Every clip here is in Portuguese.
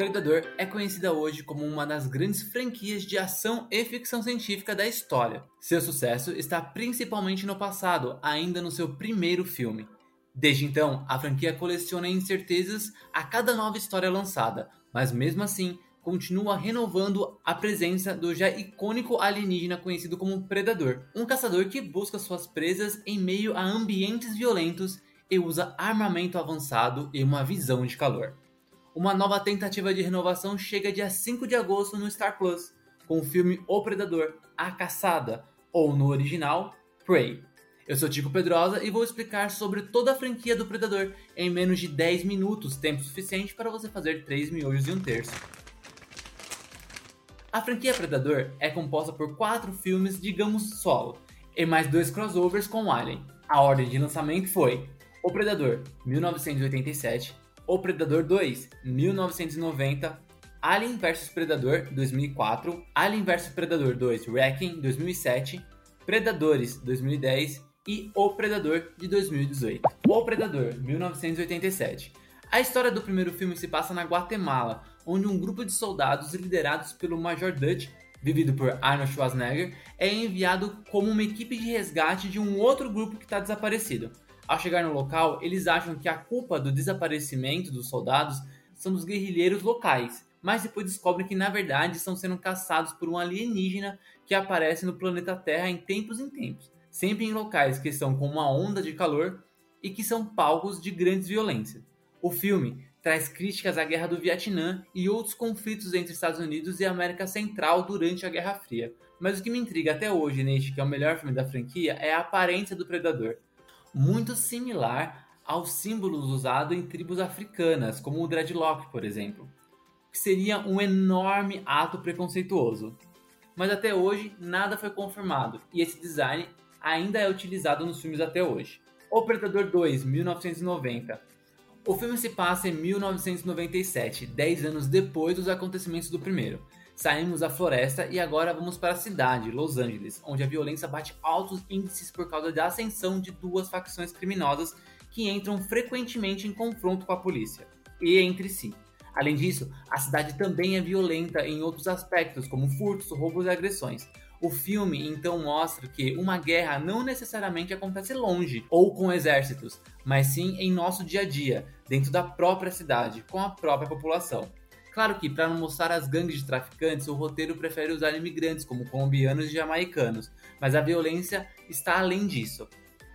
Predador é conhecida hoje como uma das grandes franquias de ação e ficção científica da história. Seu sucesso está principalmente no passado, ainda no seu primeiro filme. Desde então, a franquia coleciona incertezas a cada nova história lançada, mas mesmo assim continua renovando a presença do já icônico alienígena conhecido como Predador, um caçador que busca suas presas em meio a ambientes violentos e usa armamento avançado e uma visão de calor. Uma nova tentativa de renovação chega dia 5 de agosto no Star Plus, com o filme O Predador, A Caçada, ou no original, Prey. Eu sou Tico Pedrosa e vou explicar sobre toda a franquia do Predador em menos de 10 minutos, tempo suficiente para você fazer 3 miojos e um terço. A franquia Predador é composta por quatro filmes, digamos, solo, e mais dois crossovers com Alien. A ordem de lançamento foi O Predador, 1987, O Predador 2, 1990, Alien vs Predador, 2004, Alien vs Predador 2 Wrecking, 2007, Predadores, 2010 e O Predador, de 2018. O Predador, 1987. A história do primeiro filme se passa na Guatemala, onde um grupo de soldados liderados pelo Major Dutch, vivido por Arnold Schwarzenegger, é enviado como uma equipe de resgate de um outro grupo que está desaparecido. Ao chegar no local, eles acham que a culpa do desaparecimento dos soldados são dos guerrilheiros locais, mas depois descobrem que na verdade estão sendo caçados por um alienígena que aparece no planeta Terra em tempos em tempos, sempre em locais que são com uma onda de calor e que são palcos de grandes violências. O filme traz críticas à Guerra do Vietnã e outros conflitos entre Estados Unidos e América Central durante a Guerra Fria. Mas o que me intriga até hoje neste, que é o melhor filme da franquia, é a aparência do predador. Muito similar aos símbolos usados em tribos africanas, como o dreadlock, por exemplo, que seria um enorme ato preconceituoso. Mas até hoje nada foi confirmado e esse design ainda é utilizado nos filmes até hoje. O Predador 2, 1990, o filme se passa em 1997, 10 anos depois dos acontecimentos do primeiro. Saímos da floresta e agora vamos para a cidade, Los Angeles, onde a violência bate altos índices por causa da ascensão de duas facções criminosas que entram frequentemente em confronto com a polícia e entre si. Além disso, a cidade também é violenta em outros aspectos, como furtos, roubos e agressões. O filme então mostra que uma guerra não necessariamente acontece longe ou com exércitos, mas sim em nosso dia a dia, dentro da própria cidade, com a própria população. Claro que, para não mostrar as gangues de traficantes, o roteiro prefere usar imigrantes como colombianos e jamaicanos, mas a violência está além disso.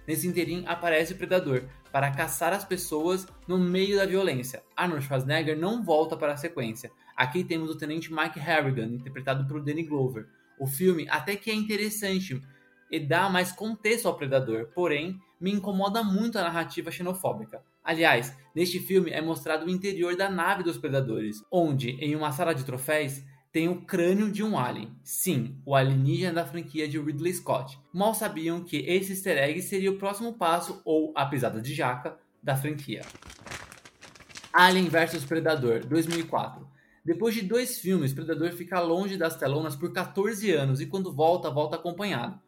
Nesse interim aparece o Predador para caçar as pessoas no meio da violência. Arnold Schwarzenegger não volta para a sequência. Aqui temos o tenente Mike Harrigan, interpretado por Danny Glover. O filme até que é interessante e dá mais contexto ao Predador, porém me incomoda muito a narrativa xenofóbica. Aliás, neste filme é mostrado o interior da nave dos Predadores, onde, em uma sala de troféus, tem o crânio de um alien. Sim, o alienígena da franquia de Ridley Scott. Mal sabiam que esse easter egg seria o próximo passo, ou a pisada de jaca, da franquia. Alien vs Predador, 2004. Depois de dois filmes, Predador fica longe das telonas por 14 anos e quando volta, volta acompanhado.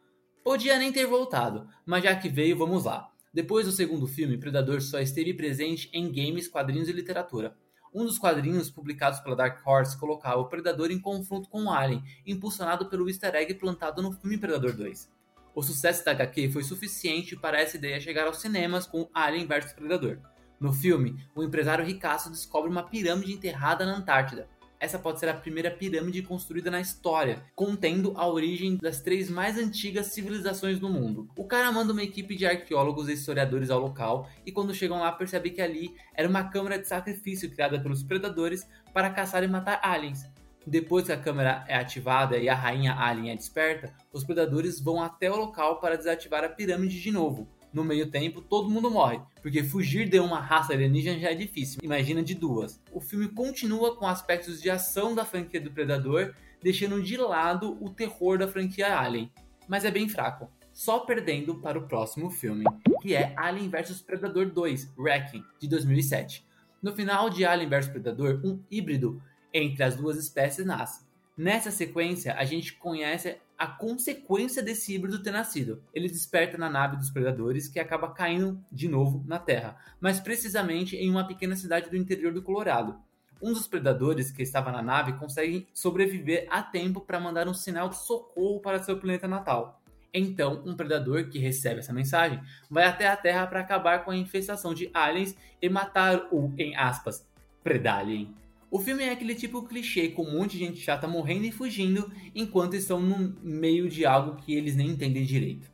Podia nem ter voltado, mas já que veio, vamos lá. Depois do segundo filme, Predador só esteve presente em games, quadrinhos e literatura. Um dos quadrinhos publicados pela Dark Horse colocava o Predador em confronto com o Alien, impulsionado pelo easter egg plantado no filme Predador 2. O sucesso da HQ foi suficiente para essa ideia chegar aos cinemas com Alien vs Predador. No filme, o empresário ricaço descobre uma pirâmide enterrada na Antártida, essa pode ser a primeira pirâmide construída na história, contendo a origem das três mais antigas civilizações do mundo. O cara manda uma equipe de arqueólogos e historiadores ao local e quando chegam lá percebe que ali era uma câmara de sacrifício criada pelos predadores para caçar e matar aliens. Depois que a câmera é ativada e a rainha alien é desperta, os predadores vão até o local para desativar a pirâmide de novo. No meio tempo, todo mundo morre, porque fugir de uma raça alienígena já é difícil, imagina de duas. O filme continua com aspectos de ação da franquia do Predador, deixando de lado o terror da franquia Alien, mas é bem fraco, só perdendo para o próximo filme, que é Alien vs Predador 2, Wrecking, de 2007. No final de Alien vs Predador, um híbrido entre as duas espécies nasce. Nessa sequência, a gente conhece a consequência desse híbrido ter nascido. Ele desperta na nave dos predadores que acaba caindo de novo na Terra, mas precisamente em uma pequena cidade do interior do Colorado. um dos predadores que estava na nave consegue sobreviver a tempo para mandar um sinal de socorro para seu planeta natal. Então, um predador que recebe essa mensagem vai até a Terra para acabar com a infestação de aliens e matar o, em aspas, predalien. O filme é aquele tipo clichê com um monte de gente chata morrendo e fugindo enquanto estão no meio de algo que eles nem entendem direito.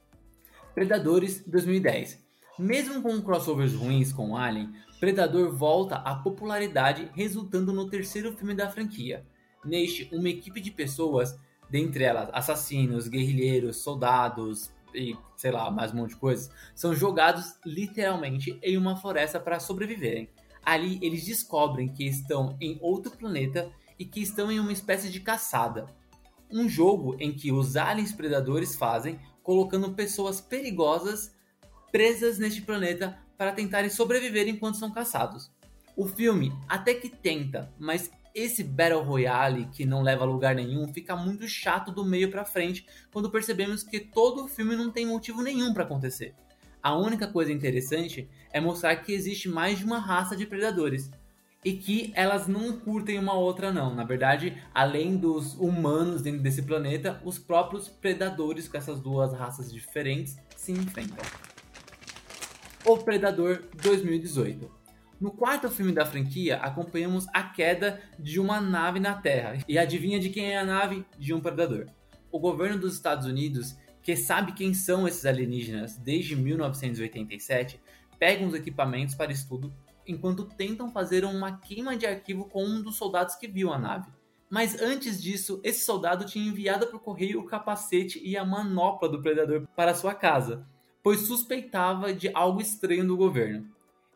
Predadores 2010. Mesmo com crossovers ruins com Alien, Predador volta à popularidade, resultando no terceiro filme da franquia. Neste, uma equipe de pessoas, dentre elas assassinos, guerrilheiros, soldados e sei lá, mais um monte de coisas, são jogados literalmente em uma floresta para sobreviverem. Ali eles descobrem que estão em outro planeta e que estão em uma espécie de caçada. Um jogo em que os aliens predadores fazem, colocando pessoas perigosas presas neste planeta para tentarem sobreviver enquanto são caçados. O filme até que tenta, mas esse Battle Royale que não leva a lugar nenhum fica muito chato do meio para frente quando percebemos que todo o filme não tem motivo nenhum para acontecer. A única coisa interessante é mostrar que existe mais de uma raça de predadores e que elas não curtem uma outra não. Na verdade, além dos humanos dentro desse planeta, os próprios predadores com essas duas raças diferentes se enfrentam. O Predador 2018. No quarto filme da franquia, acompanhamos a queda de uma nave na Terra. E adivinha de quem é a nave? De um predador. O governo dos Estados Unidos, que sabe quem são esses alienígenas desde 1987, pega os equipamentos para estudo enquanto tentam fazer uma queima de arquivo com um dos soldados que viu a nave. Mas antes disso, esse soldado tinha enviado para o correio o capacete e a manopla do predador para sua casa, pois suspeitava de algo estranho do governo.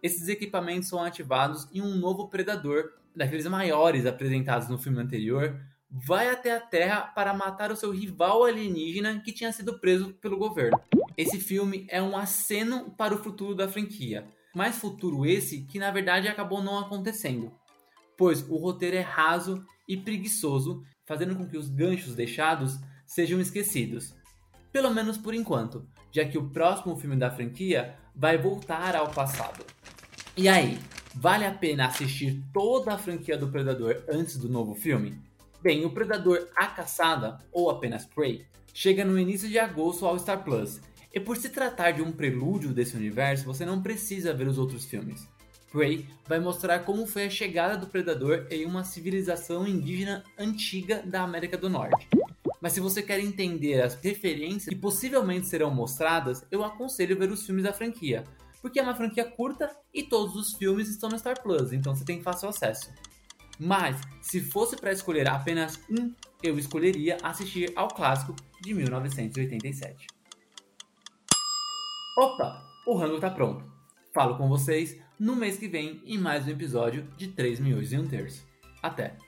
Esses equipamentos são ativados e um novo predador, daqueles maiores apresentados no filme anterior, vai até a Terra para matar o seu rival alienígena que tinha sido preso pelo governo. Esse filme é um aceno para o futuro da franquia, mas futuro esse que na verdade acabou não acontecendo, pois o roteiro é raso e preguiçoso, fazendo com que os ganchos deixados sejam esquecidos. Pelo menos por enquanto, já que o próximo filme da franquia vai voltar ao passado. E aí, vale a pena assistir toda a franquia do Predador antes do novo filme? Bem, o Predador A Caçada, ou apenas Prey, chega no início de agosto ao Star Plus, e por se tratar de um prelúdio desse universo, você não precisa ver os outros filmes. Prey vai mostrar como foi a chegada do Predador em uma civilização indígena antiga da América do Norte. Mas se você quer entender as referências que possivelmente serão mostradas, eu aconselho ver os filmes da franquia, porque é uma franquia curta e todos os filmes estão no Star Plus, então você tem fácil acesso. Mas, se fosse para escolher apenas um, eu escolheria assistir ao clássico de 1987. Opa, o rango tá pronto. Falo com vocês no mês que vem em mais um episódio de 3 milhões e um terço. Até!